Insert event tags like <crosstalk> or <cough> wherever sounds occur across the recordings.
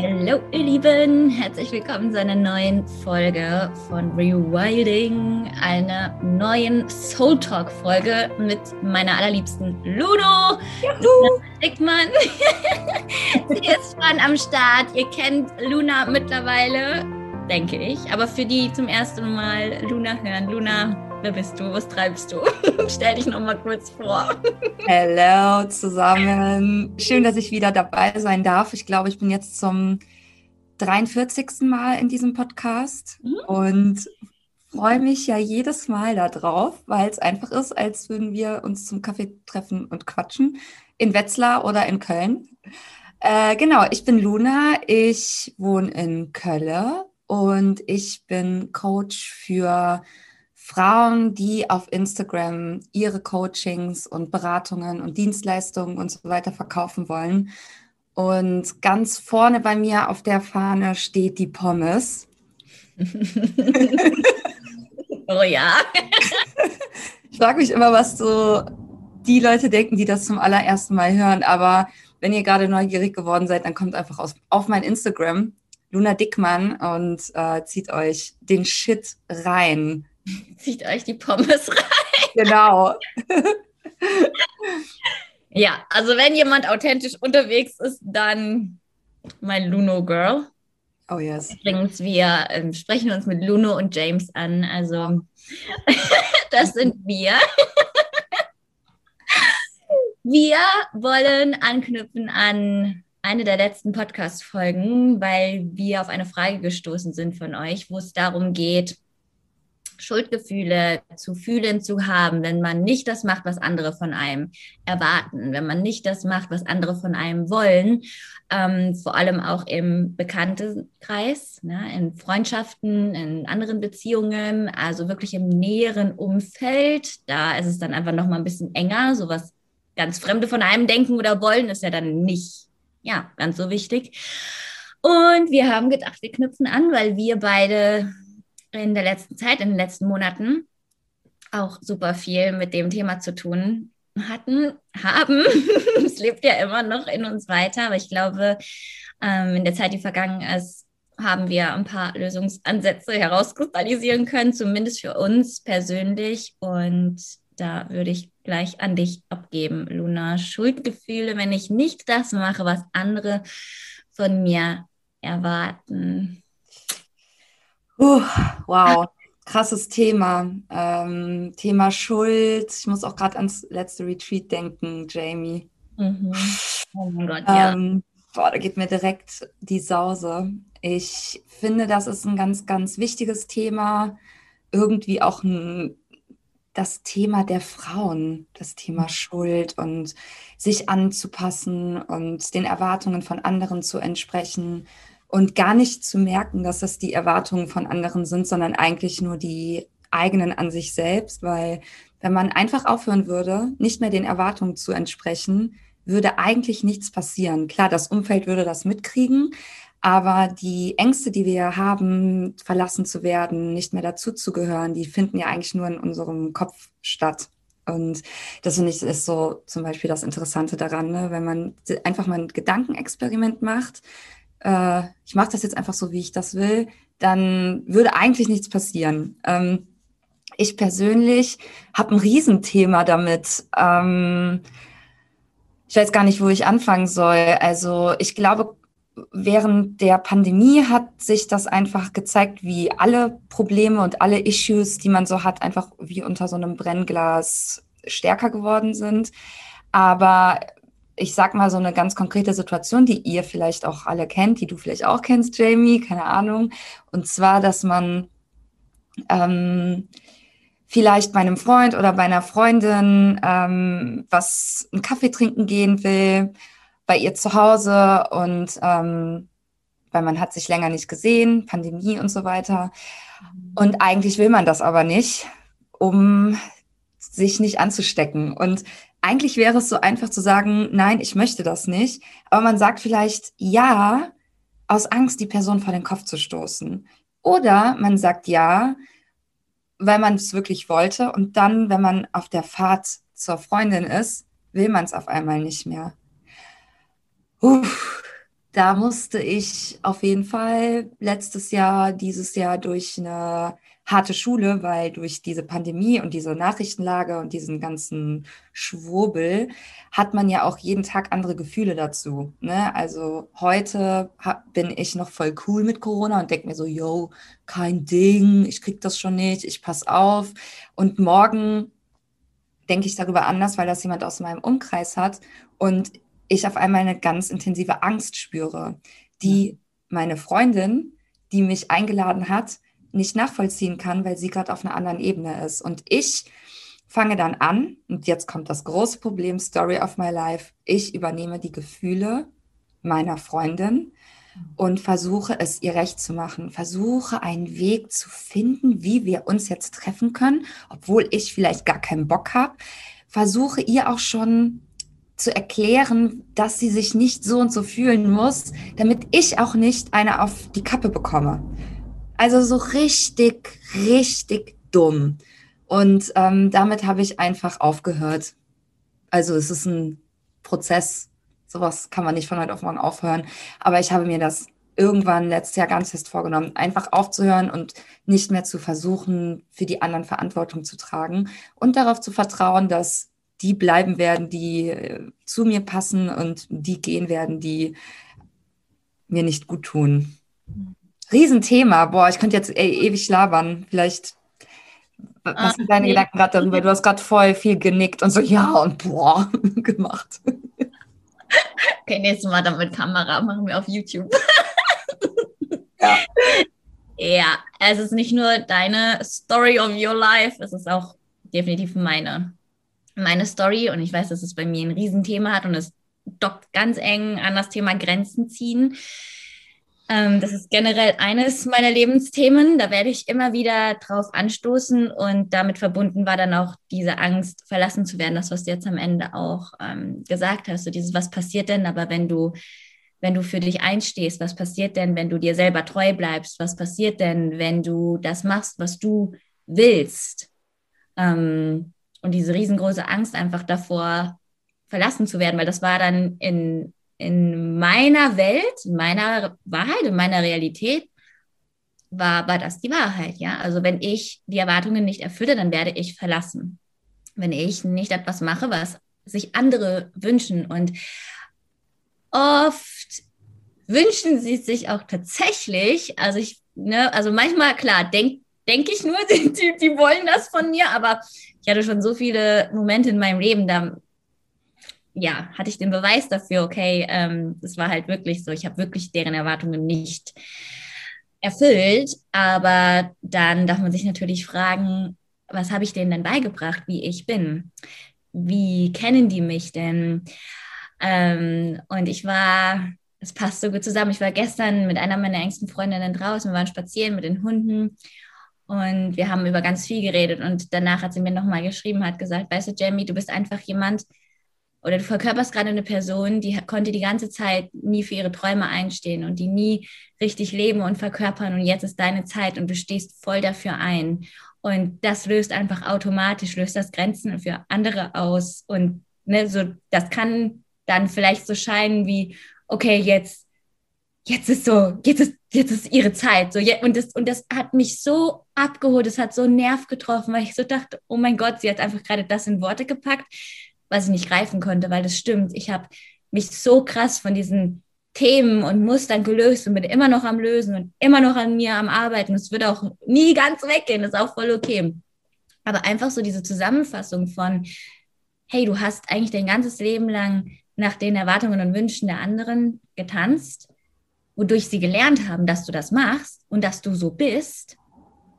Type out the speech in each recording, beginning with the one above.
Hallo ihr Lieben, herzlich willkommen zu einer neuen Folge von Rewilding, einer neuen Soul Talk Folge mit meiner allerliebsten Luno. Juhu. Dickmann. <laughs> Sie ist schon am Start. Ihr kennt Luna mittlerweile, denke ich. Aber für die zum ersten Mal Luna hören, Luna, wer bist du? Was treibst du? <laughs> Stell dich noch mal kurz vor. Hallo zusammen. Schön, dass ich wieder dabei sein darf. Ich glaube, ich bin jetzt zum 43. Mal in diesem Podcast mhm. und freue mich ja jedes Mal darauf, weil es einfach ist, als würden wir uns zum Kaffee treffen und quatschen in Wetzlar oder in Köln. Äh, genau, ich bin Luna, ich wohne in Köln und ich bin Coach für Frauen, die auf Instagram ihre Coachings und Beratungen und Dienstleistungen und so weiter verkaufen wollen. Und ganz vorne bei mir auf der Fahne steht die Pommes. <laughs> oh ja. <laughs> ich frage mich immer, was so die Leute denken, die das zum allerersten Mal hören. Aber wenn ihr gerade neugierig geworden seid, dann kommt einfach aus, auf mein Instagram, Luna Dickmann, und äh, zieht euch den Shit rein. Zieht euch die Pommes <laughs> rein. Genau. ja, also wenn jemand authentisch unterwegs ist, dann mein Luno Girl. Oh yes. Übrigens, wir ähm, sprechen uns mit Luno und James an. Also <laughs> das sind wir. <laughs> wir wollen anknüpfen an eine der letzten Podcast-Folgen, weil wir auf eine Frage gestoßen sind von euch, wo es darum geht, Schuldgefühle zu fühlen zu haben, wenn man nicht das macht, was andere von einem erwarten, wenn man nicht das macht, was andere von einem wollen, ähm, vor allem auch im Bekanntenkreis, ne, in Freundschaften, in anderen Beziehungen, also wirklich im näheren Umfeld. Da ist es dann einfach noch mal ein bisschen enger, so was ganz Fremde von einem denken oder wollen, ist ja dann nicht, ja, ganz so wichtig. Und wir haben gedacht, wir knüpfen an, weil wir beide in der letzten Zeit, in den letzten Monaten auch super viel mit dem Thema zu tun hatten, haben. <laughs> es lebt ja immer noch in uns weiter, aber ich glaube, ähm, in der Zeit, die vergangen ist, haben wir ein paar Lösungsansätze herauskristallisieren können, zumindest für uns persönlich. Und da würde ich gleich an dich abgeben, Luna. Schuldgefühle, wenn ich nicht das mache, was andere von mir erwarten. Uh, wow, krasses Thema. Ähm, Thema Schuld. Ich muss auch gerade ans letzte Retreat denken, Jamie. Mhm. Oh mein Gott, ja. Ähm, boah, da geht mir direkt die Sause. Ich finde, das ist ein ganz, ganz wichtiges Thema. Irgendwie auch ein, das Thema der Frauen, das Thema. Schuld und sich anzupassen und den Erwartungen von anderen zu entsprechen und gar nicht zu merken, dass das die Erwartungen von anderen sind, sondern eigentlich nur die eigenen an sich selbst, weil wenn man einfach aufhören würde, nicht mehr den Erwartungen zu entsprechen, würde eigentlich nichts passieren. Klar, das Umfeld würde das mitkriegen, aber die Ängste, die wir haben, verlassen zu werden, nicht mehr dazuzugehören, die finden ja eigentlich nur in unserem Kopf statt. Und das finde ich ist so zum Beispiel das Interessante daran, ne? wenn man einfach mal ein Gedankenexperiment macht, äh, ich mache das jetzt einfach so, wie ich das will, dann würde eigentlich nichts passieren. Ähm, ich persönlich habe ein Riesenthema damit. Ähm, ich weiß gar nicht, wo ich anfangen soll. Also ich glaube, während der Pandemie hat sich das einfach gezeigt, wie alle Probleme und alle Issues, die man so hat, einfach wie unter so einem Brennglas stärker geworden sind. Aber ich sag mal so eine ganz konkrete Situation, die ihr vielleicht auch alle kennt, die du vielleicht auch kennst, Jamie, keine Ahnung. Und zwar, dass man ähm, vielleicht bei einem Freund oder bei einer Freundin ähm, was einen Kaffee trinken gehen will, bei ihr zu Hause und ähm, weil man hat sich länger nicht gesehen, Pandemie und so weiter. Und eigentlich will man das aber nicht, um sich nicht anzustecken. Und eigentlich wäre es so einfach zu sagen, nein, ich möchte das nicht. Aber man sagt vielleicht ja, aus Angst, die Person vor den Kopf zu stoßen. Oder man sagt ja, weil man es wirklich wollte. Und dann, wenn man auf der Fahrt zur Freundin ist, will man es auf einmal nicht mehr. Uff, da musste ich auf jeden Fall letztes Jahr, dieses Jahr durch eine harte Schule, weil durch diese Pandemie und diese Nachrichtenlage und diesen ganzen Schwurbel hat man ja auch jeden Tag andere Gefühle dazu. Ne? Also heute bin ich noch voll cool mit Corona und denke mir so, yo, kein Ding, ich krieg das schon nicht, ich pass auf. Und morgen denke ich darüber anders, weil das jemand aus meinem Umkreis hat und ich auf einmal eine ganz intensive Angst spüre, die meine Freundin, die mich eingeladen hat, nicht nachvollziehen kann, weil sie gerade auf einer anderen Ebene ist. Und ich fange dann an, und jetzt kommt das große Problem, Story of my life, ich übernehme die Gefühle meiner Freundin und versuche es ihr recht zu machen, versuche einen Weg zu finden, wie wir uns jetzt treffen können, obwohl ich vielleicht gar keinen Bock habe, versuche ihr auch schon zu erklären, dass sie sich nicht so und so fühlen muss, damit ich auch nicht eine auf die Kappe bekomme. Also so richtig, richtig dumm. Und ähm, damit habe ich einfach aufgehört. Also es ist ein Prozess. Sowas kann man nicht von heute auf morgen aufhören. Aber ich habe mir das irgendwann letztes Jahr ganz fest vorgenommen, einfach aufzuhören und nicht mehr zu versuchen, für die anderen Verantwortung zu tragen und darauf zu vertrauen, dass die bleiben werden, die äh, zu mir passen und die gehen werden, die mir nicht gut tun. Riesenthema. Boah, ich könnte jetzt ey, ewig labern. Vielleicht, was ah, sind deine. Gedanken gerade darüber? Du hast gerade voll viel genickt und so, ja und boah, <laughs> gemacht. Okay, nächstes Mal dann mit Kamera machen wir auf YouTube. <laughs> ja. Ja, es ist nicht nur deine Story of your life, es ist auch definitiv meine, meine Story. Und ich weiß, dass es bei mir ein Riesenthema hat und es dockt ganz eng an das Thema Grenzen ziehen. Ähm, das ist generell eines meiner Lebensthemen. Da werde ich immer wieder drauf anstoßen und damit verbunden war dann auch diese Angst, verlassen zu werden. Das, was du jetzt am Ende auch ähm, gesagt hast. So dieses, was passiert denn, aber wenn du, wenn du für dich einstehst, was passiert denn, wenn du dir selber treu bleibst? Was passiert denn, wenn du das machst, was du willst? Ähm, und diese riesengroße Angst einfach davor, verlassen zu werden, weil das war dann in in meiner Welt, in meiner Wahrheit, in meiner Realität war, war das die Wahrheit, ja. Also wenn ich die Erwartungen nicht erfülle, dann werde ich verlassen. Wenn ich nicht etwas mache, was sich andere wünschen und oft wünschen sie sich auch tatsächlich, also ich, ne, also manchmal, klar, denke denk ich nur, <laughs> die, die, die wollen das von mir, aber ich hatte schon so viele Momente in meinem Leben, da ja, hatte ich den Beweis dafür, okay, ähm, das war halt wirklich so, ich habe wirklich deren Erwartungen nicht erfüllt, aber dann darf man sich natürlich fragen, was habe ich denen denn beigebracht, wie ich bin? Wie kennen die mich denn? Ähm, und ich war, es passt so gut zusammen, ich war gestern mit einer meiner engsten Freundinnen draußen, wir waren spazieren mit den Hunden und wir haben über ganz viel geredet und danach hat sie mir nochmal geschrieben, hat gesagt, weißt du, Jamie, du bist einfach jemand, oder du verkörperst gerade eine Person, die konnte die ganze Zeit nie für ihre Träume einstehen und die nie richtig leben und verkörpern und jetzt ist deine Zeit und du stehst voll dafür ein. Und das löst einfach automatisch, löst das Grenzen für andere aus. Und ne, so, das kann dann vielleicht so scheinen wie, okay, jetzt, jetzt ist so, jetzt ist, jetzt ist ihre Zeit. So, und, das, und das hat mich so abgeholt, es hat so einen Nerv getroffen, weil ich so dachte, oh mein Gott, sie hat einfach gerade das in Worte gepackt was ich nicht greifen konnte, weil das stimmt. Ich habe mich so krass von diesen Themen und Mustern gelöst und bin immer noch am Lösen und immer noch an mir am Arbeiten. Es wird auch nie ganz weggehen, ist auch voll okay. Aber einfach so diese Zusammenfassung von, hey, du hast eigentlich dein ganzes Leben lang nach den Erwartungen und Wünschen der anderen getanzt, wodurch sie gelernt haben, dass du das machst und dass du so bist.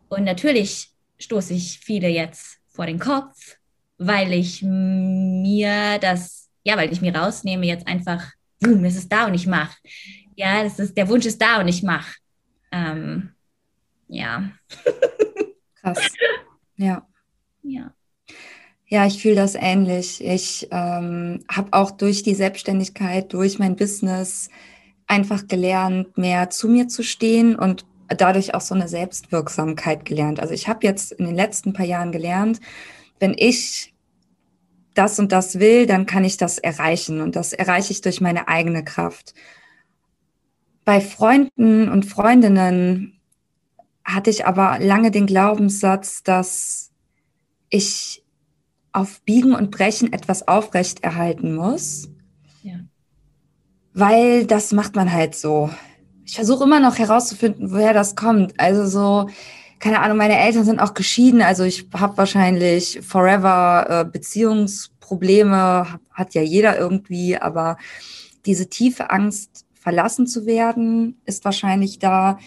Und natürlich stoße ich viele jetzt vor den Kopf, weil ich mir das, ja, weil ich mir rausnehme, jetzt einfach, boom, es ist da und ich mache. Ja, das ist, der Wunsch ist da und ich mache. Ähm, ja. <laughs> Krass. Ja. Ja. Ja, ich fühle das ähnlich. Ich ähm, habe auch durch die Selbstständigkeit, durch mein Business einfach gelernt, mehr zu mir zu stehen und dadurch auch so eine Selbstwirksamkeit gelernt. Also ich habe jetzt in den letzten paar Jahren gelernt, wenn ich das und das will, dann kann ich das erreichen. Und das erreiche ich durch meine eigene Kraft. bei Freunden und Freundinnen hatte ich aber lange den Glaubenssatz, dass ich auf Biegen und Brechen etwas aufrechterhalten muss. Ja. Weil das macht man halt so. Ich versuche immer noch herauszufinden, woher das kommt. Also so, keine Ahnung, meine Eltern sind auch geschieden. Also ich habe wahrscheinlich forever äh, Beziehungsprobleme, hat ja jeder irgendwie, aber diese tiefe Angst, verlassen zu werden, ist wahrscheinlich da.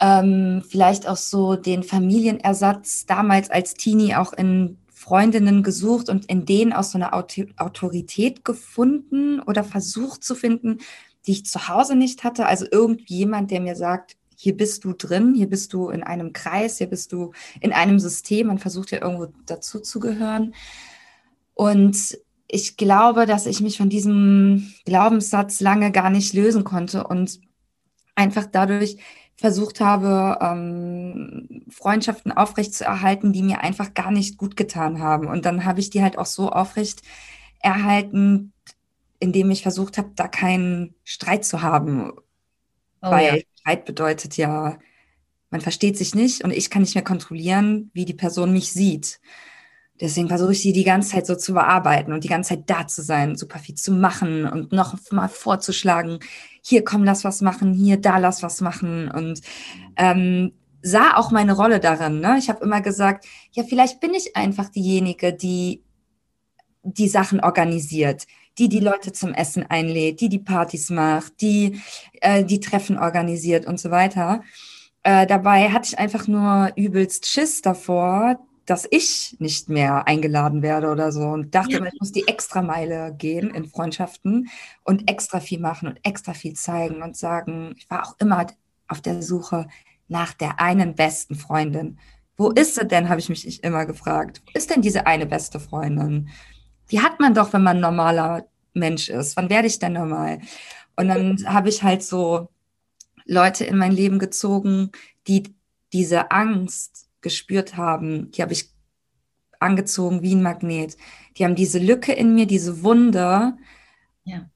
Ähm, vielleicht auch so den Familienersatz damals als Teenie auch in Freundinnen gesucht und in denen auch so eine Autorität gefunden oder versucht zu finden, die ich zu Hause nicht hatte. Also irgendjemand, der mir sagt, hier bist du drin, hier bist du in einem Kreis, hier bist du in einem System. Man versucht ja irgendwo dazu zu gehören. Und ich glaube, dass ich mich von diesem Glaubenssatz lange gar nicht lösen konnte und einfach dadurch versucht habe, ähm, Freundschaften aufrechtzuerhalten, die mir einfach gar nicht gut getan haben. Und dann habe ich die halt auch so aufrecht erhalten, indem ich versucht habe, da keinen Streit zu haben. Oh, Weil ja. Streit bedeutet ja, man versteht sich nicht und ich kann nicht mehr kontrollieren, wie die Person mich sieht. Deswegen versuche ich sie die ganze Zeit so zu bearbeiten und die ganze Zeit da zu sein, super viel zu machen und noch mal vorzuschlagen, hier komm, lass was machen, hier, da lass was machen und ähm, sah auch meine Rolle darin. Ne? Ich habe immer gesagt, ja, vielleicht bin ich einfach diejenige, die die Sachen organisiert, die die Leute zum Essen einlädt, die die Partys macht, die äh, die Treffen organisiert und so weiter. Äh, dabei hatte ich einfach nur übelst Schiss davor, dass ich nicht mehr eingeladen werde oder so und dachte, ja. ich muss die extra Meile gehen in Freundschaften und extra viel machen und extra viel zeigen und sagen, ich war auch immer auf der Suche nach der einen besten Freundin. Wo ist sie denn, habe ich mich immer gefragt. Wo ist denn diese eine beste Freundin? Die hat man doch, wenn man ein normaler Mensch ist. Wann werde ich denn normal? Und dann habe ich halt so Leute in mein Leben gezogen, die diese Angst gespürt haben, die habe ich angezogen wie ein Magnet. Die haben diese Lücke in mir, diese Wunde. Ja.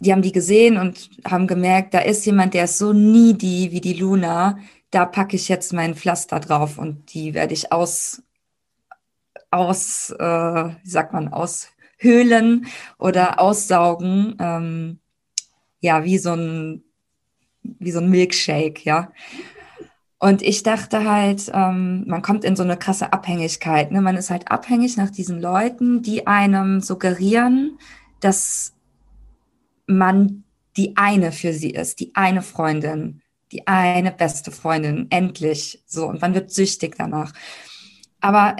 Die haben die gesehen und haben gemerkt, da ist jemand, der ist so needy wie die Luna. Da packe ich jetzt mein Pflaster drauf und die werde ich aus, aus, äh, wie sagt man, aushöhlen oder aussaugen. Ähm, ja, wie so ein, wie so ein Milkshake, ja. Und ich dachte halt, ähm, man kommt in so eine krasse Abhängigkeit. Ne? Man ist halt abhängig nach diesen Leuten, die einem suggerieren, dass man die eine für sie ist, die eine Freundin, die eine beste Freundin, endlich so. Und man wird süchtig danach. Aber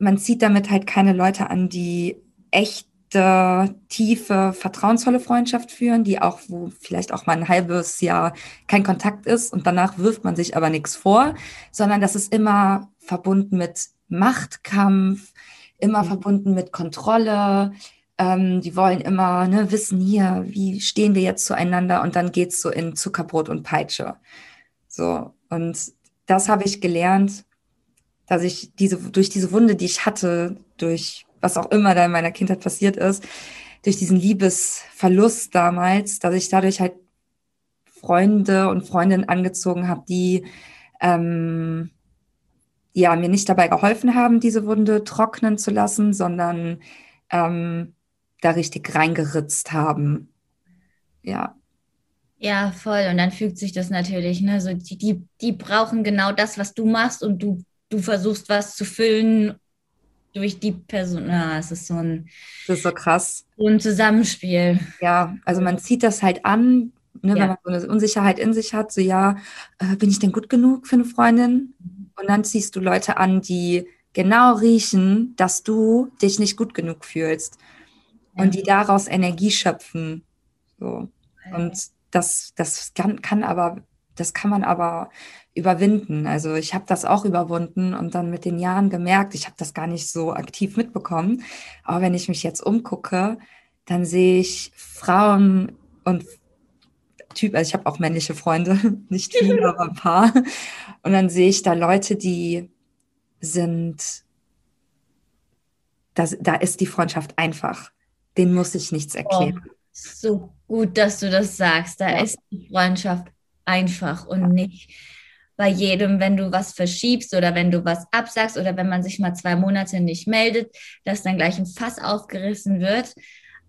man zieht damit halt keine Leute an, die echt direkte, tiefe, vertrauensvolle Freundschaft führen, die auch, wo vielleicht auch mal ein halbes Jahr kein Kontakt ist und danach wirft man sich aber nichts vor, sondern das ist immer verbunden mit Machtkampf, immer mhm. verbunden mit Kontrolle. Ähm, die wollen immer ne, wissen hier, wie stehen wir jetzt zueinander und dann geht's so in Zuckerbrot und Peitsche. So, und das habe ich gelernt, dass ich diese, durch diese Wunde, die ich hatte, durch was auch immer da in meiner Kindheit passiert ist, durch diesen Liebesverlust damals, dass ich dadurch halt Freunde und Freundinnen angezogen habe, die ähm, ja mir nicht dabei geholfen haben, diese Wunde trocknen zu lassen, sondern ähm, da richtig reingeritzt haben. Ja. Ja, voll. Und dann fügt sich das natürlich, ne? So die, die, die brauchen genau das, was du machst und du, du versuchst was zu füllen durch die Person. Ja, es ist so ein. Das ist so krass. So ein Zusammenspiel. Ja, also man zieht das halt an, ne, ja. wenn man so eine Unsicherheit in sich hat, so ja, äh, bin ich denn gut genug für eine Freundin? Und dann ziehst du Leute an, die genau riechen, dass du dich nicht gut genug fühlst. Ja. Und die daraus Energie schöpfen. So. Und das, das kann, kann aber, das kann man aber überwinden. Also ich habe das auch überwunden und dann mit den Jahren gemerkt, ich habe das gar nicht so aktiv mitbekommen. Aber wenn ich mich jetzt umgucke, dann sehe ich Frauen und Typ, also ich habe auch männliche Freunde, <laughs> nicht viele, <laughs> aber ein paar. Und dann sehe ich da Leute, die sind, das, da ist die Freundschaft einfach. Den muss ich nichts erklären. Oh. So gut, dass du das sagst. Da ja. ist die Freundschaft einfach und nicht bei jedem, wenn du was verschiebst oder wenn du was absagst oder wenn man sich mal zwei Monate nicht meldet, dass dann gleich ein Fass aufgerissen wird.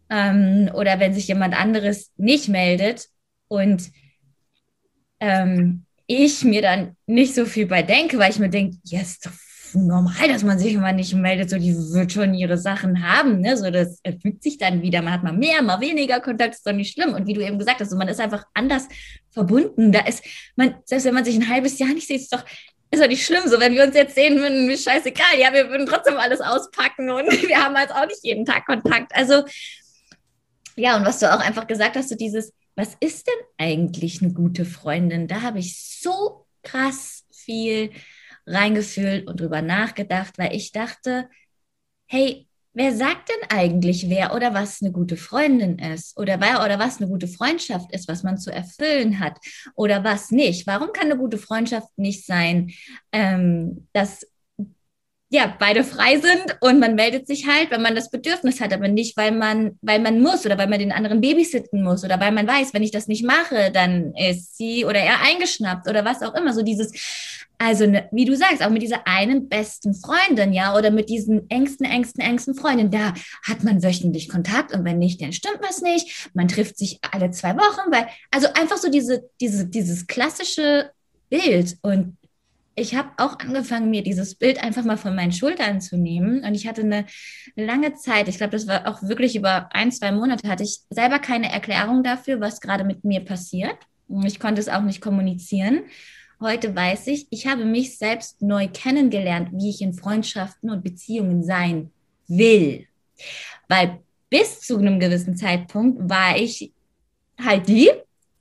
Ähm, oder wenn sich jemand anderes nicht meldet und ähm, ich mir dann nicht so viel bei denke, weil ich mir denke, doch normal, dass man sich immer nicht meldet, so die wird schon ihre Sachen haben, ne? So das erfügt sich dann wieder. Man hat mal mehr, mal weniger Kontakt, ist doch nicht schlimm. Und wie du eben gesagt hast, so, man ist einfach anders verbunden. Da ist man, selbst wenn man sich ein halbes Jahr nicht sieht, ist doch ist doch nicht schlimm. So, wenn wir uns jetzt sehen würden, ist scheißegal. Ja, wir würden trotzdem alles auspacken und <laughs> wir haben jetzt auch nicht jeden Tag Kontakt. Also, ja, und was du auch einfach gesagt hast, so dieses, was ist denn eigentlich eine gute Freundin? Da habe ich so krass viel reingefühlt und drüber nachgedacht, weil ich dachte, hey, wer sagt denn eigentlich, wer oder was eine gute Freundin ist oder wer oder was eine gute Freundschaft ist, was man zu erfüllen hat oder was nicht? Warum kann eine gute Freundschaft nicht sein, ähm, dass ja, beide frei sind und man meldet sich halt, wenn man das Bedürfnis hat, aber nicht, weil man, weil man muss oder weil man den anderen babysitten muss oder weil man weiß, wenn ich das nicht mache, dann ist sie oder er eingeschnappt oder was auch immer. So dieses, also ne, wie du sagst, auch mit dieser einen besten Freundin, ja, oder mit diesen engsten, engsten, engsten Freundin, da hat man wöchentlich Kontakt und wenn nicht, dann stimmt was nicht. Man trifft sich alle zwei Wochen, weil, also einfach so diese, diese, dieses klassische Bild und ich habe auch angefangen, mir dieses Bild einfach mal von meinen Schultern zu nehmen. Und ich hatte eine lange Zeit, ich glaube, das war auch wirklich über ein, zwei Monate, hatte ich selber keine Erklärung dafür, was gerade mit mir passiert. Ich konnte es auch nicht kommunizieren. Heute weiß ich, ich habe mich selbst neu kennengelernt, wie ich in Freundschaften und Beziehungen sein will. Weil bis zu einem gewissen Zeitpunkt war ich halt die,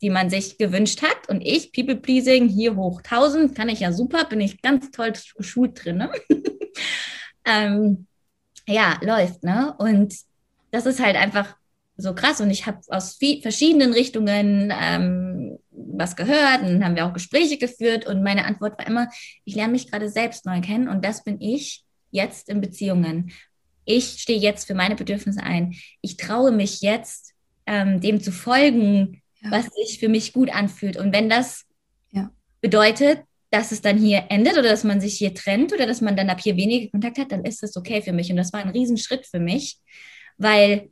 die man sich gewünscht hat. Und ich, People Pleasing, hier hoch 1000, kann ich ja super, bin ich ganz toll geschult drin. Ne? <laughs> ähm, ja, läuft, ne? Und das ist halt einfach so krass. Und ich habe aus verschiedenen Richtungen ähm, was gehört und haben wir auch Gespräche geführt. Und meine Antwort war immer, ich lerne mich gerade selbst neu kennen und das bin ich jetzt in Beziehungen. Ich stehe jetzt für meine Bedürfnisse ein. Ich traue mich jetzt, ähm, dem zu folgen, ja. was sich für mich gut anfühlt. Und wenn das ja. bedeutet, dass es dann hier endet oder dass man sich hier trennt oder dass man dann ab hier weniger Kontakt hat, dann ist das okay für mich. Und das war ein Riesenschritt für mich, weil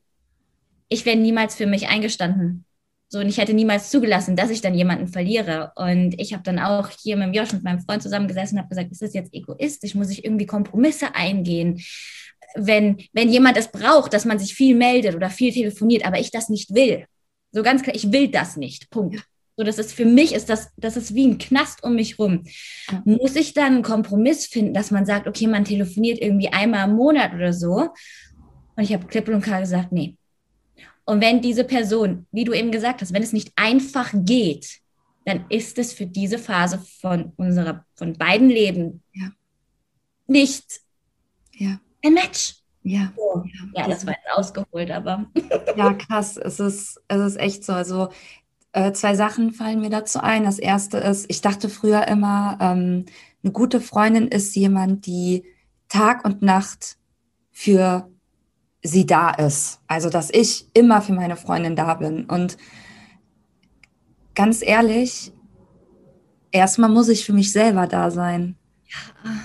ich wäre niemals für mich eingestanden. So, und ich hätte niemals zugelassen, dass ich dann jemanden verliere. Und ich habe dann auch hier mit Josh und meinem Freund zusammengesessen und habe gesagt, ist das jetzt egoistisch? Muss ich irgendwie Kompromisse eingehen? Wenn, wenn jemand es braucht, dass man sich viel meldet oder viel telefoniert, aber ich das nicht will. So ganz klar, ich will das nicht. Punkt. So, das ist für mich ist das, das ist wie ein Knast um mich rum. Muss ich dann einen Kompromiss finden, dass man sagt, okay, man telefoniert irgendwie einmal im Monat oder so? Und ich habe klipp und klar gesagt, nee. Und wenn diese Person, wie du eben gesagt hast, wenn es nicht einfach geht, dann ist es für diese Phase von unserer, von beiden Leben ja. nicht ja. ein Match. Ja. So. ja, das war jetzt ausgeholt, aber. <laughs> ja, krass. Es ist, es ist echt so. Also äh, zwei Sachen fallen mir dazu ein. Das erste ist, ich dachte früher immer, ähm, eine gute Freundin ist jemand, die Tag und Nacht für sie da ist. Also, dass ich immer für meine Freundin da bin. Und ganz ehrlich, erstmal muss ich für mich selber da sein.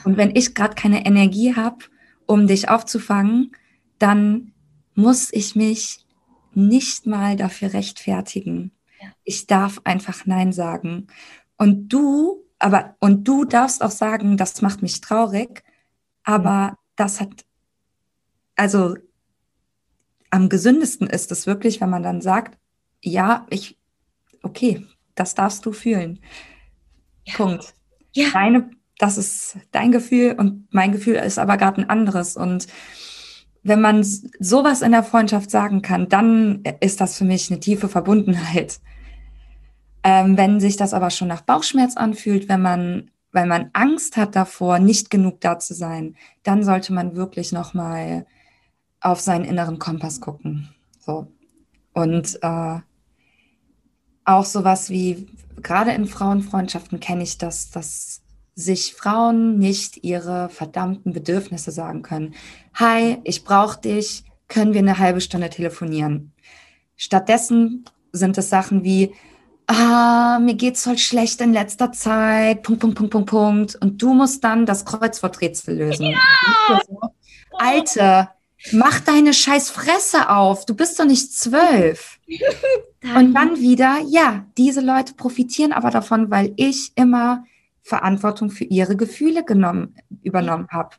Und wenn ich gerade keine Energie habe, um dich aufzufangen, dann muss ich mich nicht mal dafür rechtfertigen. Ja. Ich darf einfach Nein sagen. Und du, aber, und du darfst auch sagen, das macht mich traurig, aber das hat, also am gesündesten ist es wirklich, wenn man dann sagt, ja, ich, okay, das darfst du fühlen. Ja. Punkt. Ja. Deine, das ist dein Gefühl und mein Gefühl ist aber gerade ein anderes. Und wenn man sowas in der Freundschaft sagen kann, dann ist das für mich eine tiefe Verbundenheit. Ähm, wenn sich das aber schon nach Bauchschmerz anfühlt, wenn man, wenn man Angst hat davor, nicht genug da zu sein, dann sollte man wirklich nochmal auf seinen inneren Kompass gucken. So. Und äh, auch sowas wie, gerade in Frauenfreundschaften kenne ich das, dass sich Frauen nicht ihre verdammten Bedürfnisse sagen können. Hi, ich brauche dich, können wir eine halbe Stunde telefonieren? Stattdessen sind es Sachen wie, ah, mir geht's voll schlecht in letzter Zeit, Punkt, Punkt, Punkt, Punkt, Punkt. Und du musst dann das Kreuzworträtsel lösen. Ja! <laughs> Alte, mach deine scheiß Fresse auf, du bist doch nicht zwölf. <laughs> Und dann wieder, ja, diese Leute profitieren aber davon, weil ich immer Verantwortung für ihre Gefühle genommen, übernommen habe.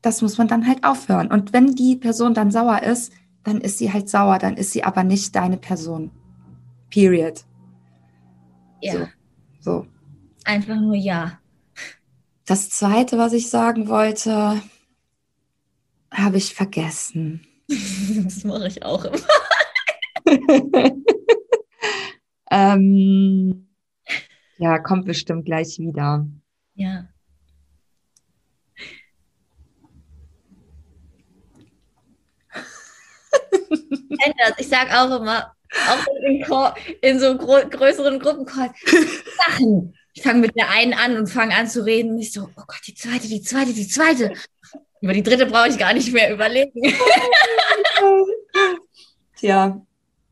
Das muss man dann halt aufhören. Und wenn die Person dann sauer ist, dann ist sie halt sauer, dann ist sie aber nicht deine Person. Period. Ja. So. so. Einfach nur ja. Das zweite, was ich sagen wollte, habe ich vergessen. <laughs> das mache ich auch immer. <laughs> ähm, ja, kommt bestimmt gleich wieder. Ja. <laughs> Ich sage auch immer, auch in, in so größeren Gruppencalls, Sachen. Ich fange mit der einen an und fange an zu reden. Und ich so, oh Gott, die zweite, die zweite, die zweite. Über die dritte brauche ich gar nicht mehr überlegen. <laughs> Tja,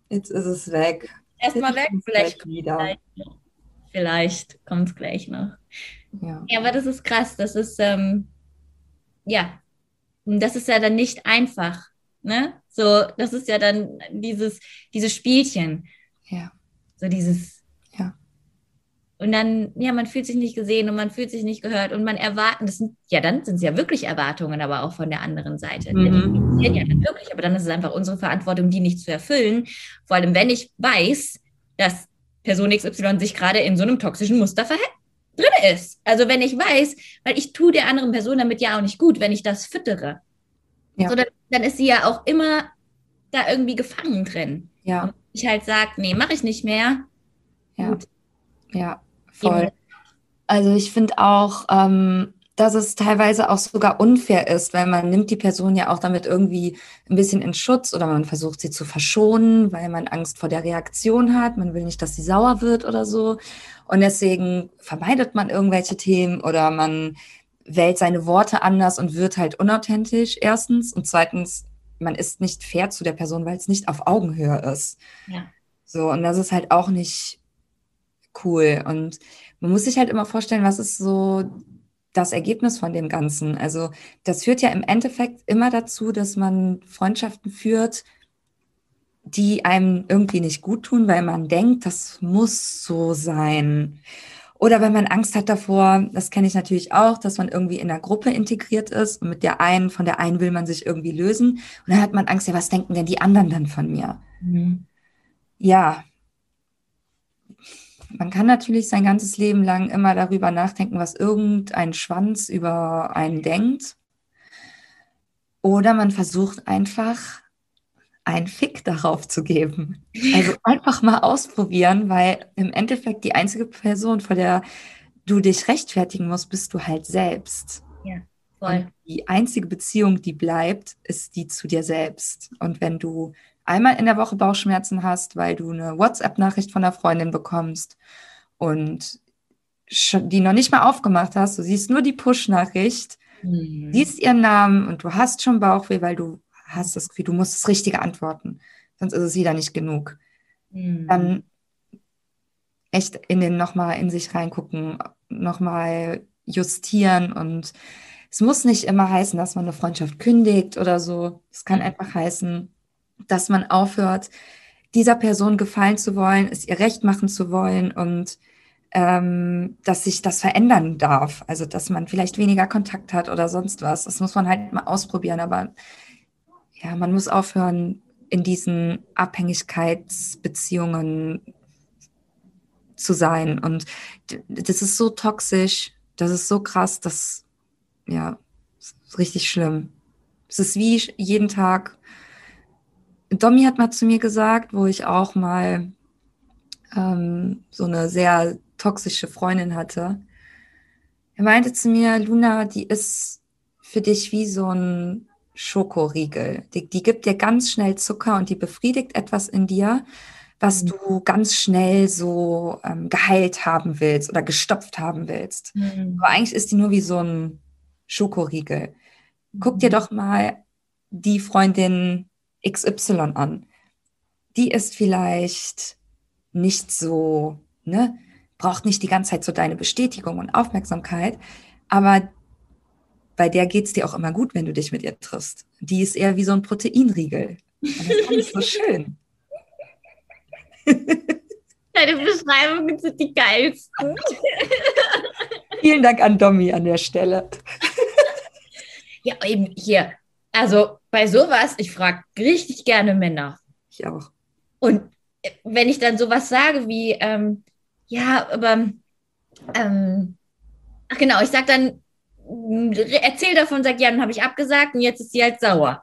jetzt ist es weg. Erstmal weg, vielleicht wieder. Vielleicht, vielleicht kommt es gleich noch. Ja. ja, aber das ist krass. Das ist, ähm, ja, das ist ja dann nicht einfach. Ne? So, das ist ja dann dieses, dieses Spielchen. Ja. So dieses. Ja. Und dann, ja, man fühlt sich nicht gesehen und man fühlt sich nicht gehört und man erwartet, das sind, ja, dann sind es ja wirklich Erwartungen, aber auch von der anderen Seite. Mhm. Ja, dann wirklich, aber dann ist es einfach unsere Verantwortung, die nicht zu erfüllen. Vor allem, wenn ich weiß, dass Person XY sich gerade in so einem toxischen Muster verhält drin ist. Also wenn ich weiß, weil ich tue der anderen Person damit ja auch nicht gut, wenn ich das füttere. Ja. So, dann, dann, ist sie ja auch immer da irgendwie gefangen drin. Ja. Und ich halt sage, nee, mache ich nicht mehr. Ja. Gut. Ja, voll. Also ich finde auch, ähm, dass es teilweise auch sogar unfair ist, weil man nimmt die Person ja auch damit irgendwie ein bisschen in Schutz oder man versucht sie zu verschonen, weil man Angst vor der Reaktion hat. Man will nicht, dass sie sauer wird oder so. Und deswegen vermeidet man irgendwelche Themen oder man wählt seine Worte anders und wird halt unauthentisch, erstens. Und zweitens, man ist nicht fair zu der Person, weil es nicht auf Augenhöhe ist. Ja. So, und das ist halt auch nicht cool. Und man muss sich halt immer vorstellen, was ist so das Ergebnis von dem Ganzen. Also das führt ja im Endeffekt immer dazu, dass man Freundschaften führt, die einem irgendwie nicht gut tun, weil man denkt, das muss so sein. Oder wenn man Angst hat davor, das kenne ich natürlich auch, dass man irgendwie in einer Gruppe integriert ist und mit der einen, von der einen will man sich irgendwie lösen. Und dann hat man Angst, ja, was denken denn die anderen dann von mir? Mhm. Ja. Man kann natürlich sein ganzes Leben lang immer darüber nachdenken, was irgendein Schwanz über einen denkt. Oder man versucht einfach einen Fick darauf zu geben. Also <laughs> einfach mal ausprobieren, weil im Endeffekt die einzige Person, vor der du dich rechtfertigen musst, bist du halt selbst. Ja, voll. Und die einzige Beziehung, die bleibt, ist die zu dir selbst. Und wenn du einmal in der Woche Bauchschmerzen hast, weil du eine WhatsApp-Nachricht von einer Freundin bekommst und die noch nicht mal aufgemacht hast, du siehst nur die Push-Nachricht, mhm. siehst ihren Namen und du hast schon Bauchweh, weil du hast das Gefühl, du musst das Richtige antworten, sonst ist es wieder nicht genug. Mhm. Dann echt in den nochmal in sich reingucken, nochmal justieren und es muss nicht immer heißen, dass man eine Freundschaft kündigt oder so. Es kann mhm. einfach heißen, dass man aufhört, dieser Person gefallen zu wollen, es ihr recht machen zu wollen und ähm, dass sich das verändern darf. Also, dass man vielleicht weniger Kontakt hat oder sonst was. Das muss man halt mal ausprobieren. Aber ja, man muss aufhören, in diesen Abhängigkeitsbeziehungen zu sein. Und das ist so toxisch, das ist so krass, das, ja, ist richtig schlimm. Es ist wie jeden Tag. Domi hat mal zu mir gesagt, wo ich auch mal ähm, so eine sehr toxische Freundin hatte. Er meinte zu mir, Luna, die ist für dich wie so ein Schokoriegel. Die, die gibt dir ganz schnell Zucker und die befriedigt etwas in dir, was mhm. du ganz schnell so ähm, geheilt haben willst oder gestopft haben willst. Mhm. Aber eigentlich ist die nur wie so ein Schokoriegel. Guck dir mhm. doch mal die Freundin XY an. die ist vielleicht nicht so, ne, braucht nicht die ganze Zeit so deine Bestätigung und Aufmerksamkeit, aber bei der geht es dir auch immer gut, wenn du dich mit ihr triffst. Die ist eher wie so ein Proteinriegel. Und das ist so schön. Deine Beschreibungen sind die geilsten. Vielen Dank an Domi an der Stelle. Ja, eben hier. Also bei sowas, ich frage richtig gerne Männer. Ich auch. Und wenn ich dann sowas sage wie, ähm, ja, aber, ähm, ach genau, ich sage dann, erzähl davon, sag ja, dann habe ich abgesagt und jetzt ist sie halt sauer.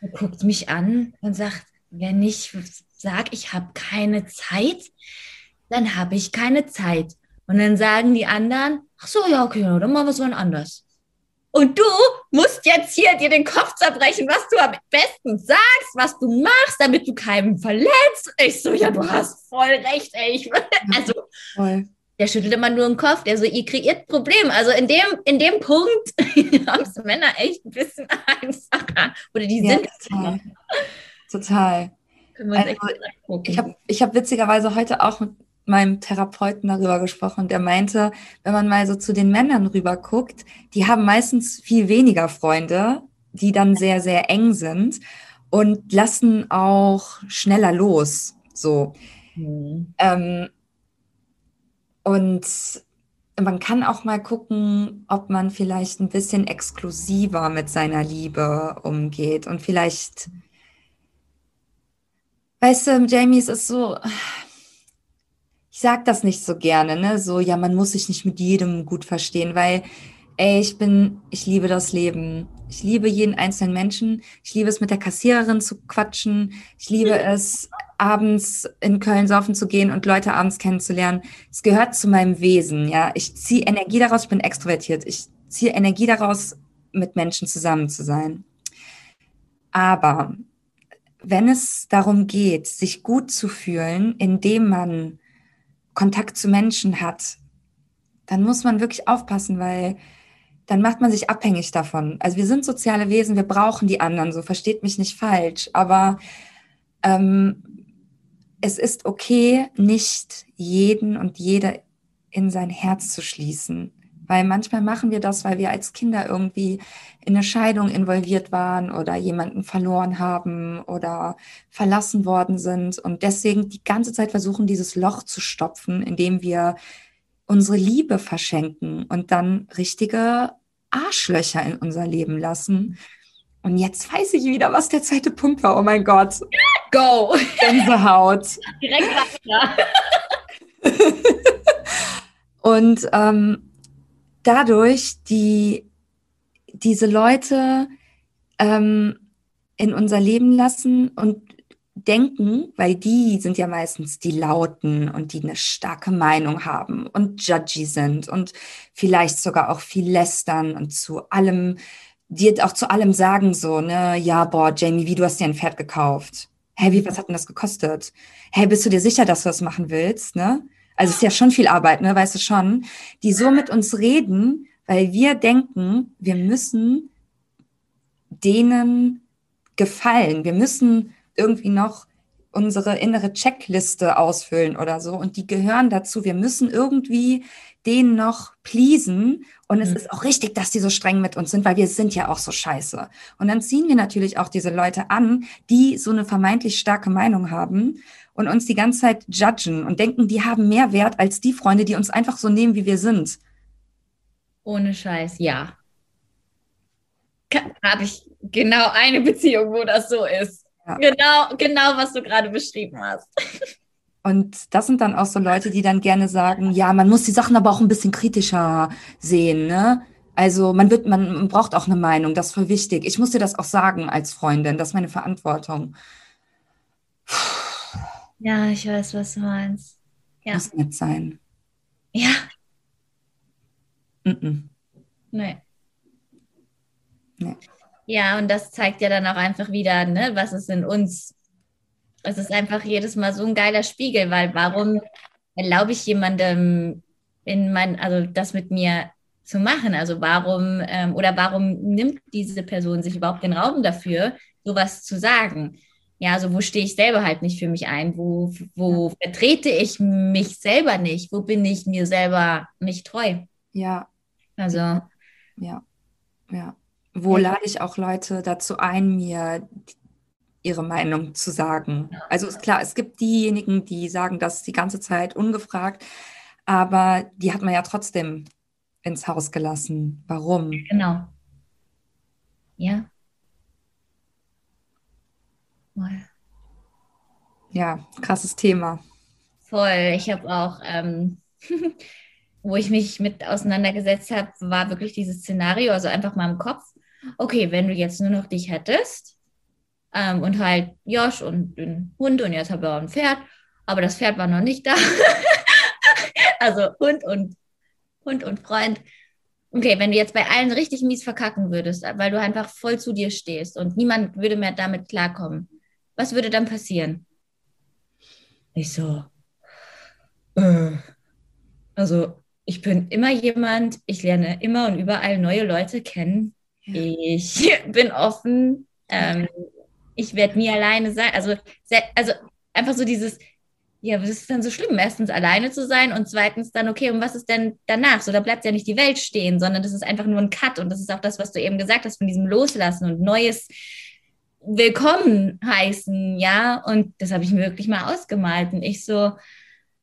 Er guckt mich an und sagt, wenn ich sage, ich habe keine Zeit, dann habe ich keine Zeit. Und dann sagen die anderen, ach so, ja, okay, dann machen wir es wann anders. Und du musst jetzt hier dir den Kopf zerbrechen, was du am besten sagst, was du machst, damit du keinen verletzt. Ich so, ja, du hast voll recht, ey. Ich, also, voll. der schüttelt immer nur den Kopf. Der so, ihr kreiert Probleme. Also in dem, in dem Punkt <laughs> haben es Männer echt ein bisschen einfacher. Oder die ja, sind. Total. total. Also, ich habe ich hab witzigerweise heute auch mit meinem Therapeuten darüber gesprochen, der meinte, wenn man mal so zu den Männern rüber guckt, die haben meistens viel weniger Freunde, die dann sehr, sehr eng sind und lassen auch schneller los. So. Mhm. Ähm, und man kann auch mal gucken, ob man vielleicht ein bisschen exklusiver mit seiner Liebe umgeht und vielleicht, weißt du, Jamie, es ist so, ich sag das nicht so gerne, ne? So, ja, man muss sich nicht mit jedem gut verstehen, weil, ey, ich bin, ich liebe das Leben. Ich liebe jeden einzelnen Menschen. Ich liebe es, mit der Kassiererin zu quatschen. Ich liebe es, abends in Köln saufen zu gehen und Leute abends kennenzulernen. Es gehört zu meinem Wesen, ja. Ich ziehe Energie daraus, ich bin extrovertiert. Ich ziehe Energie daraus, mit Menschen zusammen zu sein. Aber wenn es darum geht, sich gut zu fühlen, indem man Kontakt zu Menschen hat, dann muss man wirklich aufpassen, weil dann macht man sich abhängig davon. Also wir sind soziale Wesen, wir brauchen die anderen, so versteht mich nicht falsch, aber ähm, es ist okay, nicht jeden und jede in sein Herz zu schließen. Weil manchmal machen wir das, weil wir als Kinder irgendwie in eine Scheidung involviert waren oder jemanden verloren haben oder verlassen worden sind und deswegen die ganze Zeit versuchen, dieses Loch zu stopfen, indem wir unsere Liebe verschenken und dann richtige Arschlöcher in unser Leben lassen. Und jetzt weiß ich wieder, was der zweite Punkt war. Oh mein Gott. Go. Gänsehaut. Direkt weiter. <laughs> und ähm, dadurch die, diese Leute ähm, in unser Leben lassen und denken, weil die sind ja meistens die Lauten und die eine starke Meinung haben und judgy sind und vielleicht sogar auch viel lästern und zu allem, die auch zu allem sagen so, ne, ja, boah, Jamie, wie du hast dir ein Pferd gekauft. Hey, wie, was hat denn das gekostet? Hey, bist du dir sicher, dass du das machen willst, ne? Also es ist ja schon viel Arbeit, ne, weißt du schon, die so mit uns reden, weil wir denken, wir müssen denen gefallen. Wir müssen irgendwie noch unsere innere Checkliste ausfüllen oder so. Und die gehören dazu. Wir müssen irgendwie denen noch pleasen. Und es mhm. ist auch richtig, dass die so streng mit uns sind, weil wir sind ja auch so scheiße. Und dann ziehen wir natürlich auch diese Leute an, die so eine vermeintlich starke Meinung haben und uns die ganze Zeit judgen und denken, die haben mehr Wert als die Freunde, die uns einfach so nehmen, wie wir sind. Ohne Scheiß, ja. Habe ich genau eine Beziehung, wo das so ist. Ja. Genau, genau, was du gerade beschrieben hast. <laughs> Und das sind dann auch so Leute, die dann gerne sagen, ja, man muss die Sachen aber auch ein bisschen kritischer sehen, ne? Also man wird, man braucht auch eine Meinung, das ist voll wichtig. Ich muss dir das auch sagen als Freundin, das ist meine Verantwortung. Puh. Ja, ich weiß, was du meinst. Ja. Muss nicht sein. Ja. Mm -mm. Nee. nee. Ja, und das zeigt ja dann auch einfach wieder, ne, was ist in uns. Es ist einfach jedes Mal so ein geiler Spiegel, weil warum erlaube ich jemandem in mein, also das mit mir zu machen? Also warum ähm, oder warum nimmt diese Person sich überhaupt den Raum dafür, sowas zu sagen? Ja, also wo stehe ich selber halt nicht für mich ein? Wo, wo ja. vertrete ich mich selber nicht? Wo bin ich mir selber nicht treu? Ja. Also. Ja. Ja. Wo ja. lade ich auch Leute dazu ein, mir ihre Meinung zu sagen? Also ist klar, es gibt diejenigen, die sagen das die ganze Zeit ungefragt, aber die hat man ja trotzdem ins Haus gelassen. Warum? Genau. Ja. Ja, krasses Thema. Voll. Ich habe auch, ähm, <laughs> wo ich mich mit auseinandergesetzt habe, war wirklich dieses Szenario, also einfach mal im Kopf. Okay, wenn du jetzt nur noch dich hättest ähm, und halt Josh und den Hund und jetzt habe ich auch ein Pferd, aber das Pferd war noch nicht da. <laughs> also Hund und Hund und Freund. Okay, wenn du jetzt bei allen richtig mies verkacken würdest, weil du einfach voll zu dir stehst und niemand würde mehr damit klarkommen, was würde dann passieren? Ich so, äh, also ich bin immer jemand, ich lerne immer und überall neue Leute kennen. Ja. Ich <laughs> bin offen. Ähm, ich werde nie alleine sein. Also, also einfach so dieses, ja, was ist denn so schlimm? Erstens alleine zu sein und zweitens dann, okay, und was ist denn danach? So, da bleibt ja nicht die Welt stehen, sondern das ist einfach nur ein Cut. Und das ist auch das, was du eben gesagt hast, von diesem Loslassen und Neues willkommen heißen, ja. Und das habe ich mir wirklich mal ausgemalt. Und ich so,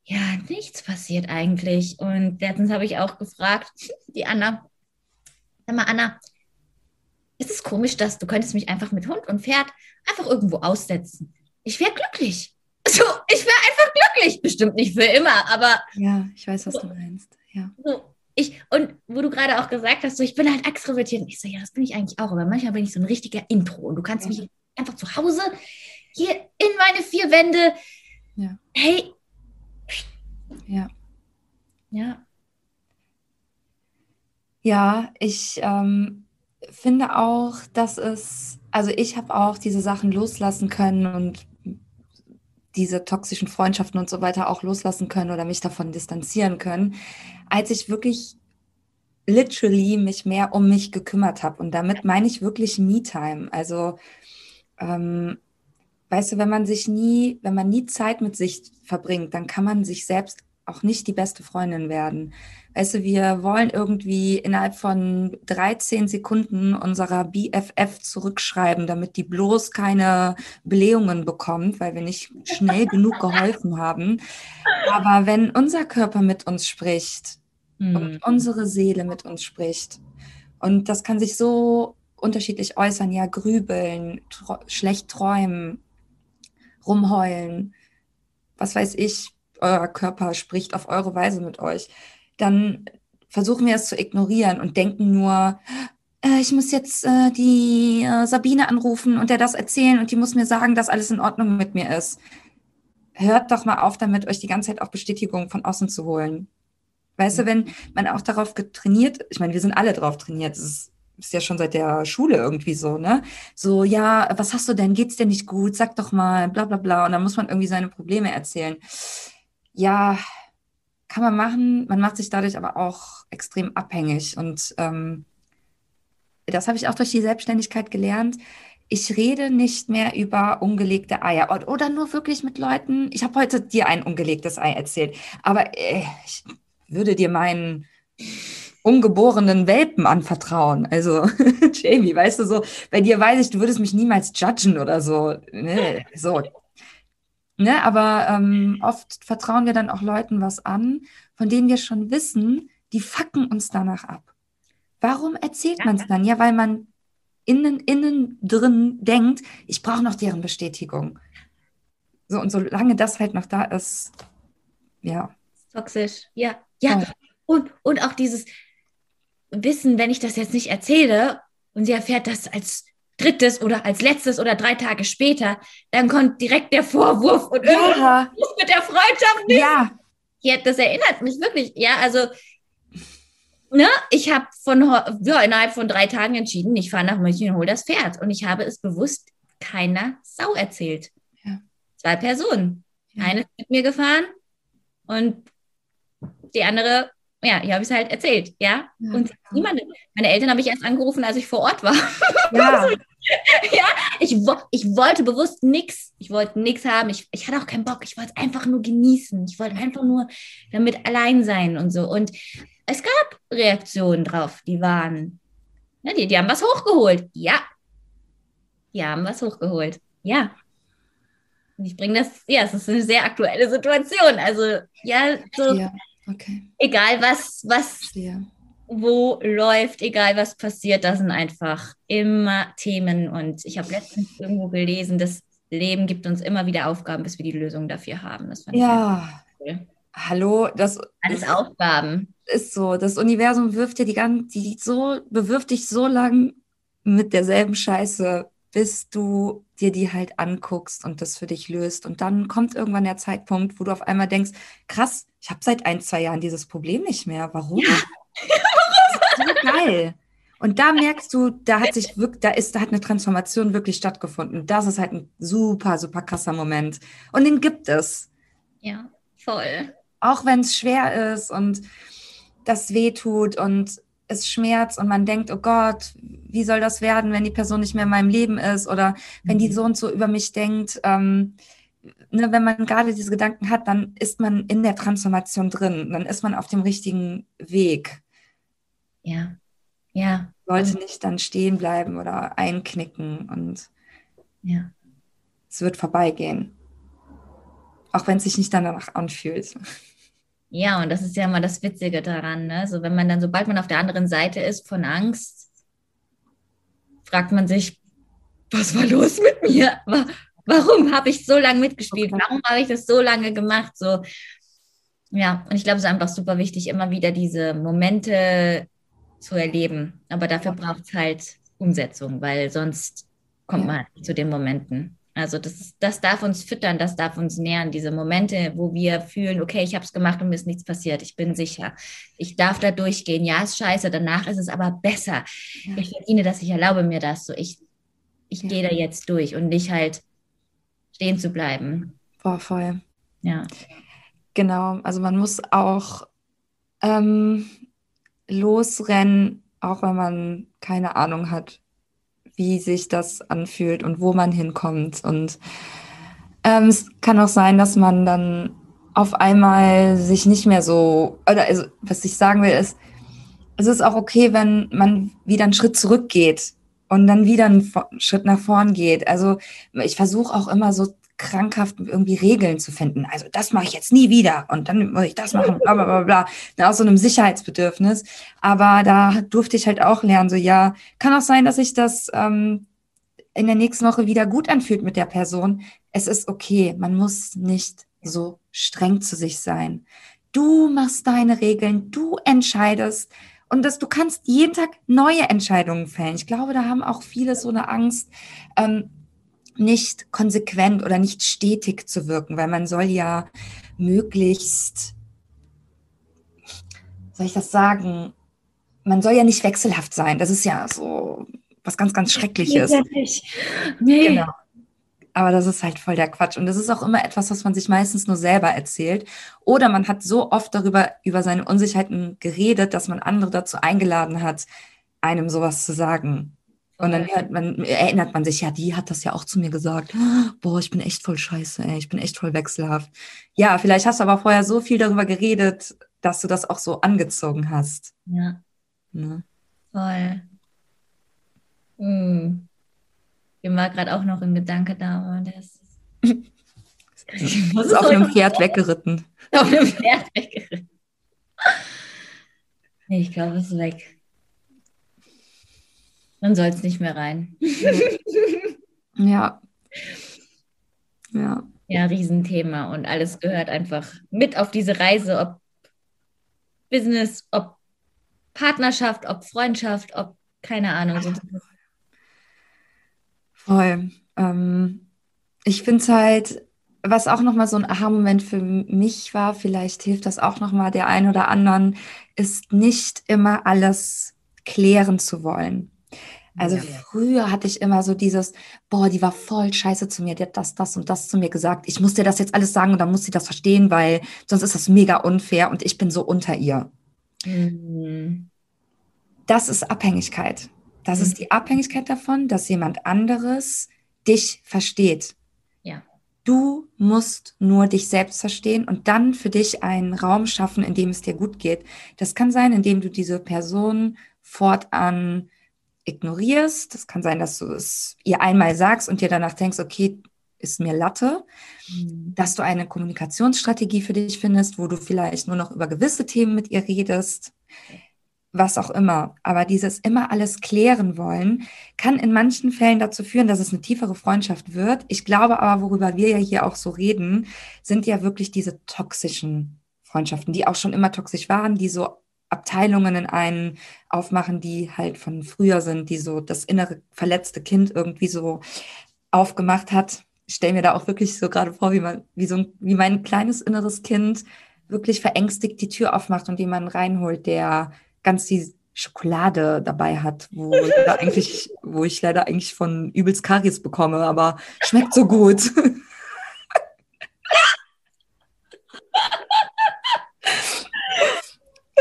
ja, nichts passiert eigentlich. Und letztens habe ich auch gefragt, <laughs> die Anna, sag mal, Anna, ist es komisch, dass du könntest mich einfach mit Hund und Pferd einfach irgendwo aussetzen? Ich wäre glücklich. <laughs> So, ich wäre einfach glücklich. Bestimmt nicht für immer, aber. Ja, ich weiß, was du meinst. Ja. So, ich, und wo du gerade auch gesagt hast, so, ich bin halt extrovertiert. Und ich so, ja, das bin ich eigentlich auch, aber manchmal bin ich so ein richtiger Intro und du kannst ja. mich einfach zu Hause hier in meine vier Wände. Ja. Hey. Ja. Ja. Ja, ich ähm, finde auch, dass es, also ich habe auch diese Sachen loslassen können und diese toxischen Freundschaften und so weiter auch loslassen können oder mich davon distanzieren können, als ich wirklich literally mich mehr um mich gekümmert habe. Und damit meine ich wirklich Me-Time. Also, ähm, weißt du, wenn man sich nie, wenn man nie Zeit mit sich verbringt, dann kann man sich selbst auch nicht die beste Freundin werden. Weißt du, wir wollen irgendwie innerhalb von 13 Sekunden unserer BFF zurückschreiben, damit die bloß keine Blähungen bekommt, weil wir nicht schnell genug geholfen haben. Aber wenn unser Körper mit uns spricht mhm. und unsere Seele mit uns spricht, und das kann sich so unterschiedlich äußern, ja, grübeln, schlecht träumen, rumheulen, was weiß ich, euer Körper spricht auf eure Weise mit euch, dann versuchen wir es zu ignorieren und denken nur, äh, ich muss jetzt äh, die äh, Sabine anrufen und der das erzählen und die muss mir sagen, dass alles in Ordnung mit mir ist. Hört doch mal auf damit, euch die ganze Zeit auch Bestätigung von außen zu holen. Weißt mhm. du, wenn man auch darauf getrainiert, ich meine, wir sind alle darauf trainiert, ist ja schon seit der Schule irgendwie so, ne? So, ja, was hast du denn? Geht's dir nicht gut? Sag doch mal, bla bla bla. Und dann muss man irgendwie seine Probleme erzählen ja, kann man machen. Man macht sich dadurch aber auch extrem abhängig. Und ähm, das habe ich auch durch die Selbstständigkeit gelernt. Ich rede nicht mehr über ungelegte Eier oder, nur wirklich mit Leuten. Ich habe heute dir ein ungelegtes Ei erzählt, aber äh, ich würde dir meinen ungeborenen Welpen anvertrauen. Also, <laughs> Jamie, weißt du so, bei dir weiß ich, du würdest mich niemals judgen oder so. Nee, so, Ne, aber ähm, oft vertrauen wir dann auch Leuten was an, von denen wir schon wissen, die fucken uns danach ab. Warum erzählt ja. man es dann? Ja, weil man innen, innen drin denkt, ich brauche noch deren Bestätigung. So, und solange das halt noch da ist, ja. Toxisch, ja. Ja. Oh. Und, und auch dieses Wissen, wenn ich das jetzt nicht erzähle und sie erfährt das als drittes oder als letztes oder drei Tage später, dann kommt direkt der Vorwurf und ja. irgendwas mit der Freundschaft nicht. Ja. ja. Das erinnert mich wirklich. Ja, also, ne, ich habe von ja, innerhalb von drei Tagen entschieden, ich fahre nach München und hole das Pferd. Und ich habe es bewusst keiner Sau erzählt. Ja. Zwei Personen. Ja. Eine ist mit mir gefahren und die andere ja, hier habe ich es halt erzählt, ja. ja. Und niemand, meine Eltern habe ich erst angerufen, als ich vor Ort war. Ja. <laughs> ja, ich, ich wollte bewusst nichts. Ich wollte nichts haben. Ich, ich hatte auch keinen Bock. Ich wollte es einfach nur genießen. Ich wollte einfach nur damit allein sein und so. Und es gab Reaktionen drauf, die waren, ja, die, die haben was hochgeholt. Ja. Die haben was hochgeholt. Ja. Und ich bringe das, ja, es ist eine sehr aktuelle Situation. Also, ja, so. Ja, okay. Egal was, was. Ja wo läuft, egal was passiert, das sind einfach immer Themen. Und ich habe letztens irgendwo gelesen, das Leben gibt uns immer wieder Aufgaben, bis wir die Lösung dafür haben. Das ja. Cool. Hallo, das alles Aufgaben. Ist so. Das Universum wirft dir die ganze, die so, bewirft dich so lang mit derselben Scheiße, bis du dir die halt anguckst und das für dich löst. Und dann kommt irgendwann der Zeitpunkt, wo du auf einmal denkst, krass, ich habe seit ein, zwei Jahren dieses Problem nicht mehr. Warum? Ja. <laughs> so geil. Und da merkst du, da hat sich wirklich, da ist, da hat eine Transformation wirklich stattgefunden. Das ist halt ein super, super krasser Moment. Und den gibt es. Ja, voll. Auch wenn es schwer ist und das weh tut und es schmerzt und man denkt, oh Gott, wie soll das werden, wenn die Person nicht mehr in meinem Leben ist oder wenn die mhm. so und so über mich denkt. Ähm, ne, wenn man gerade diese Gedanken hat, dann ist man in der Transformation drin, dann ist man auf dem richtigen Weg. Ja, ja. Sollte nicht dann stehen bleiben oder einknicken und ja. es wird vorbeigehen. Auch wenn es sich nicht danach anfühlt. Ja, und das ist ja immer das Witzige daran. Ne? So, wenn man dann, sobald man auf der anderen Seite ist von Angst, fragt man sich, was war los mit mir? Warum habe ich so lange mitgespielt? Warum habe ich das so lange gemacht? So, ja, und ich glaube, es ist einfach super wichtig, immer wieder diese Momente zu erleben. Aber dafür braucht es halt Umsetzung, weil sonst kommt man halt zu den Momenten. Also das, das darf uns füttern, das darf uns nähren, diese Momente, wo wir fühlen, okay, ich habe es gemacht und mir ist nichts passiert, ich bin sicher. Ich darf da durchgehen. Ja, ist scheiße, danach ist es aber besser. Ja. Ich verdiene das, ich erlaube mir das. So, ich, ich ja. gehe da jetzt durch und nicht halt stehen zu bleiben. Boah, voll. Ja. Genau, also man muss auch ähm, losrennen, auch wenn man keine Ahnung hat, wie sich das anfühlt und wo man hinkommt. Und ähm, es kann auch sein, dass man dann auf einmal sich nicht mehr so, oder also, was ich sagen will, ist, es ist auch okay, wenn man wieder einen Schritt zurückgeht und dann wieder einen Schritt nach vorn geht. Also ich versuche auch immer so krankhaft irgendwie Regeln zu finden. Also das mache ich jetzt nie wieder und dann muss ich das machen, bla bla bla bla. Aus so einem Sicherheitsbedürfnis. Aber da durfte ich halt auch lernen, so ja, kann auch sein, dass sich das ähm, in der nächsten Woche wieder gut anfühlt mit der Person. Es ist okay, man muss nicht so streng zu sich sein. Du machst deine Regeln, du entscheidest und dass du kannst jeden Tag neue Entscheidungen fällen. Ich glaube, da haben auch viele so eine Angst. Ähm, nicht konsequent oder nicht stetig zu wirken, weil man soll ja möglichst, soll ich das sagen, man soll ja nicht wechselhaft sein. Das ist ja so was ganz, ganz Schreckliches. Ja nee. Genau. Aber das ist halt voll der Quatsch. Und das ist auch immer etwas, was man sich meistens nur selber erzählt. Oder man hat so oft darüber, über seine Unsicherheiten geredet, dass man andere dazu eingeladen hat, einem sowas zu sagen. Und dann hört man, erinnert man sich, ja, die hat das ja auch zu mir gesagt. Boah, ich bin echt voll scheiße, ey, ich bin echt voll wechselhaft. Ja, vielleicht hast du aber vorher so viel darüber geredet, dass du das auch so angezogen hast. Ja. Ne? Voll. Hm. Mir war gerade auch noch ein Gedanke da, aber der <laughs> ist. ist auf einem <laughs> Pferd weggeritten. Auf einem Pferd weggeritten. Ich glaube, es ist weg. Dann soll es nicht mehr rein. ja. Ja. Ja, Riesenthema und alles gehört einfach mit auf diese Reise, ob Business, ob Partnerschaft, ob Freundschaft, ob keine Ahnung. Voll. Ähm, ich finde es halt, was auch nochmal so ein Aha-Moment für mich war, vielleicht hilft das auch nochmal der einen oder anderen, ist nicht immer alles klären zu wollen. Also ja, ja. früher hatte ich immer so dieses, boah, die war voll scheiße zu mir, die hat das, das und das zu mir gesagt. Ich muss dir das jetzt alles sagen und dann muss sie das verstehen, weil sonst ist das mega unfair und ich bin so unter ihr. Mhm. Das ist Abhängigkeit. Das mhm. ist die Abhängigkeit davon, dass jemand anderes dich versteht. Ja. Du musst nur dich selbst verstehen und dann für dich einen Raum schaffen, in dem es dir gut geht. Das kann sein, indem du diese Person fortan ignorierst. Das kann sein, dass du es ihr einmal sagst und dir danach denkst, okay, ist mir Latte, mhm. dass du eine Kommunikationsstrategie für dich findest, wo du vielleicht nur noch über gewisse Themen mit ihr redest, was auch immer. Aber dieses immer alles klären wollen, kann in manchen Fällen dazu führen, dass es eine tiefere Freundschaft wird. Ich glaube aber, worüber wir ja hier auch so reden, sind ja wirklich diese toxischen Freundschaften, die auch schon immer toxisch waren, die so Abteilungen in einen aufmachen, die halt von früher sind, die so das innere verletzte Kind irgendwie so aufgemacht hat. Ich stelle mir da auch wirklich so gerade vor, wie man, wie so ein, wie mein kleines inneres Kind wirklich verängstigt die Tür aufmacht und jemanden reinholt, der ganz die Schokolade dabei hat, wo <laughs> ich, eigentlich, wo ich leider eigentlich von übelst Karies bekomme, aber schmeckt so gut.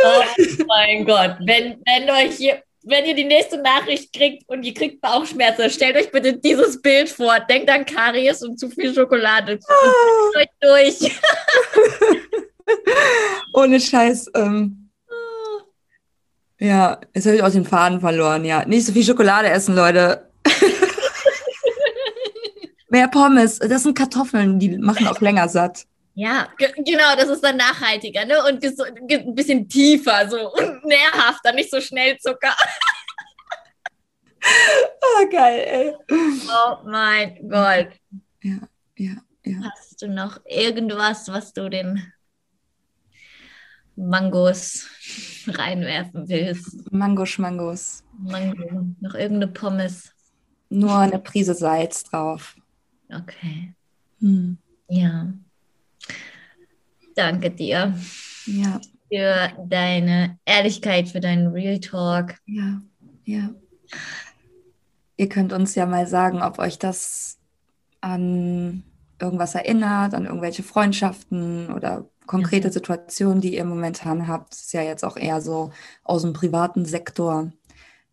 Oh mein Gott, wenn, wenn euch hier, wenn ihr die nächste Nachricht kriegt und ihr kriegt Bauchschmerzen, stellt euch bitte dieses Bild vor. Denkt an Karies und zu viel Schokolade. Und euch durch. <laughs> Ohne Scheiß. Ähm, ja, jetzt habe ich auch den Faden verloren. Ja, nicht so viel Schokolade essen, Leute. <laughs> Mehr Pommes. Das sind Kartoffeln, die machen auch länger satt. Ja, genau, das ist dann nachhaltiger, ne? Und ein bisschen tiefer, so und nährhafter, nicht so schnell Zucker. oh, <laughs> geil, ey. Oh mein Gott. Ja, ja, ja. Hast du noch irgendwas, was du den Mangos reinwerfen willst? Mango-Schmangos. Mango. Noch irgendeine Pommes. Nur eine Prise Salz drauf. Okay. Hm. Ja. Danke dir. Ja. Für deine Ehrlichkeit, für deinen Real Talk. Ja, ja. Ihr könnt uns ja mal sagen, ob euch das an irgendwas erinnert, an irgendwelche Freundschaften oder konkrete ja. Situationen, die ihr momentan habt. Das ist ja jetzt auch eher so aus dem privaten Sektor.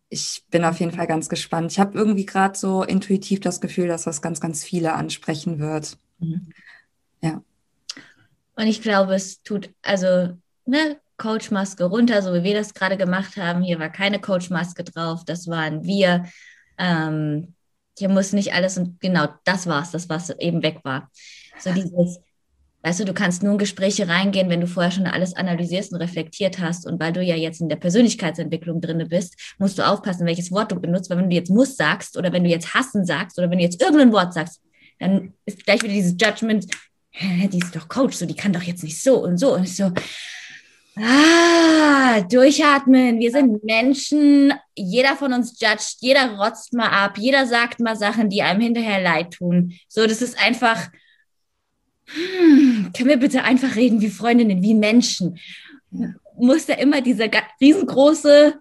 Ich bin auf jeden Fall ganz gespannt. Ich habe irgendwie gerade so intuitiv das Gefühl, dass das ganz, ganz viele ansprechen wird. Mhm. Und ich glaube, es tut, also, ne, Coachmaske runter, so wie wir das gerade gemacht haben. Hier war keine Coachmaske drauf, das waren wir. Ähm, hier muss nicht alles und genau das war's, das was eben weg war. So dieses, weißt du, du kannst nur in Gespräche reingehen, wenn du vorher schon alles analysierst und reflektiert hast. Und weil du ja jetzt in der Persönlichkeitsentwicklung drin bist, musst du aufpassen, welches Wort du benutzt, weil wenn du jetzt muss sagst oder wenn du jetzt hassen sagst oder wenn du jetzt irgendein Wort sagst, dann ist gleich wieder dieses Judgment, die ist doch Coach, so die kann doch jetzt nicht so und so. Und ich so, ah, durchatmen. Wir sind Menschen. Jeder von uns judgt, jeder rotzt mal ab, jeder sagt mal Sachen, die einem hinterher leid tun. So, das ist einfach, hm, können wir bitte einfach reden wie Freundinnen, wie Menschen? Ja. Muss da immer dieser riesengroße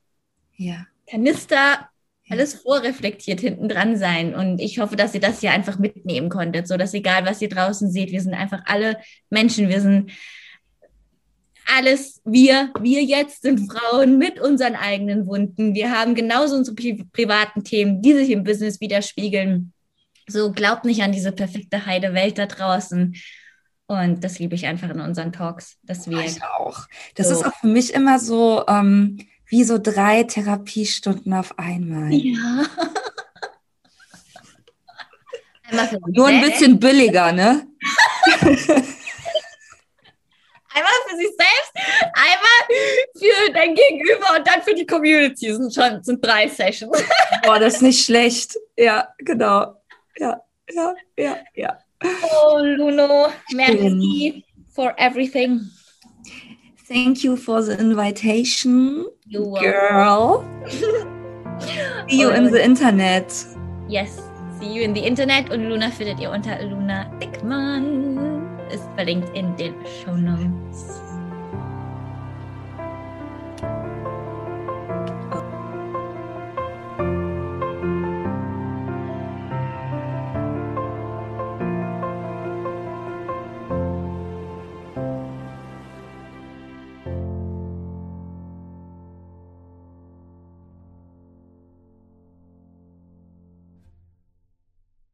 ja. Kanister alles vorreflektiert hinten dran sein. Und ich hoffe, dass ihr das hier einfach mitnehmen konntet, so dass egal, was ihr draußen seht, wir sind einfach alle Menschen, wir sind alles, wir, wir jetzt sind Frauen mit unseren eigenen Wunden. Wir haben genauso unsere pri privaten Themen, die sich im Business widerspiegeln. So glaubt nicht an diese perfekte Heidewelt da draußen. Und das liebe ich einfach in unseren Talks, dass wir. Ich auch. Das so ist auch für mich immer so, ähm, wie so drei Therapiestunden auf einmal. Ja. <laughs> Nur ein bisschen billiger, ne? <laughs> einmal für sich selbst, einmal für dein Gegenüber und dann für die Community. Das sind schon sind drei Sessions. <laughs> Boah, das ist nicht schlecht. Ja, genau. Ja, ja, ja, ja. Oh, Luno, merci for everything. Thank you for the invitation, girl. See you in the internet. Yes, see you in the internet und Luna findet ihr unter Luna Dickmann. Ist verlinkt in den Show Notes.